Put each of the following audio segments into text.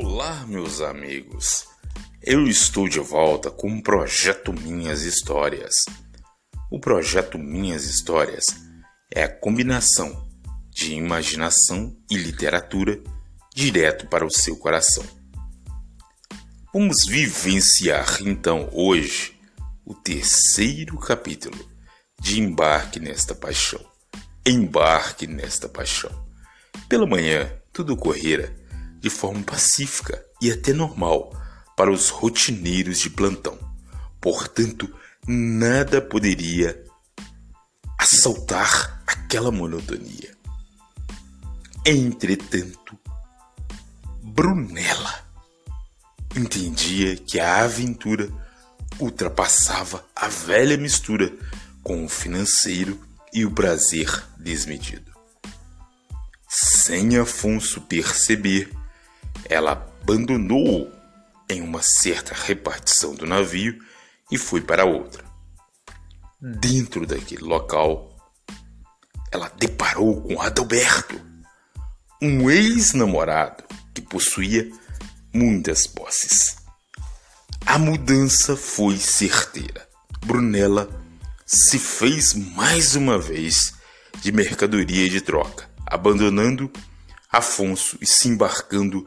Olá, meus amigos. Eu estou de volta com o projeto Minhas Histórias. O projeto Minhas Histórias é a combinação de imaginação e literatura direto para o seu coração. Vamos vivenciar então hoje o terceiro capítulo de Embarque nesta Paixão. Embarque nesta paixão. Pela manhã, tudo correra de forma pacífica e até normal para os rotineiros de plantão. Portanto, nada poderia assaltar aquela monotonia. Entretanto, Brunella entendia que a aventura ultrapassava a velha mistura com o financeiro e o prazer desmedido. Sem Afonso perceber, ela abandonou-o em uma certa repartição do navio e foi para outra. Dentro daquele local, ela deparou com Adalberto, um ex-namorado que possuía muitas posses. A mudança foi certeira. Brunella se fez mais uma vez de mercadoria de troca, abandonando Afonso e se embarcando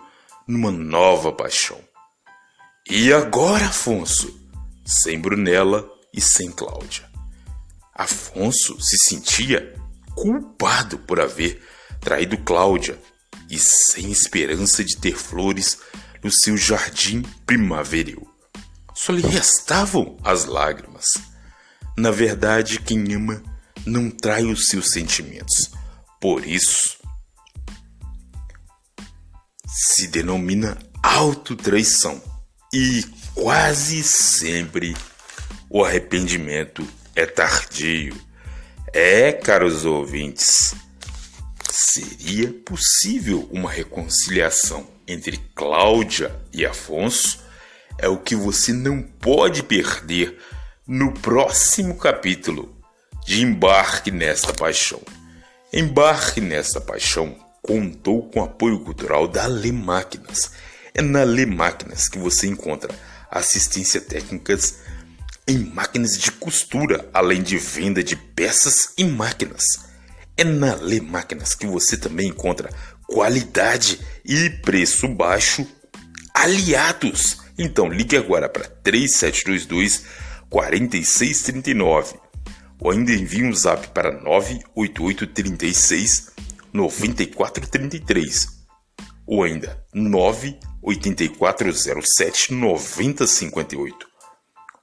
numa nova paixão. E agora, Afonso, sem Brunella e sem Cláudia. Afonso se sentia culpado por haver traído Cláudia e sem esperança de ter flores no seu jardim primaveril. Só lhe restavam as lágrimas. Na verdade, quem ama não trai os seus sentimentos. Por isso, se denomina autotraição e quase sempre o arrependimento é tardio. É, caros ouvintes, seria possível uma reconciliação entre Cláudia e Afonso? É o que você não pode perder no próximo capítulo de Embarque nesta Paixão. Embarque nesta Paixão contou com apoio cultural da Lê Máquinas. É na Lê Máquinas que você encontra assistência técnicas em máquinas de costura, além de venda de peças e máquinas. É na Lê Máquinas que você também encontra qualidade e preço baixo aliados. Então ligue agora para 3722 4639 ou ainda envie um zap para 98836 9433 ou ainda 98407 9058.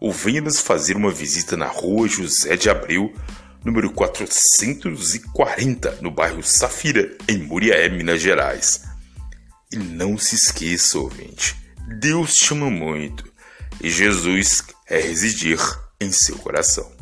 Ou venha nos fazer uma visita na rua José de Abreu, número 440, no bairro Safira, em Muriaé, Minas Gerais. E não se esqueça, ouvinte, Deus te ama muito e Jesus é residir em seu coração.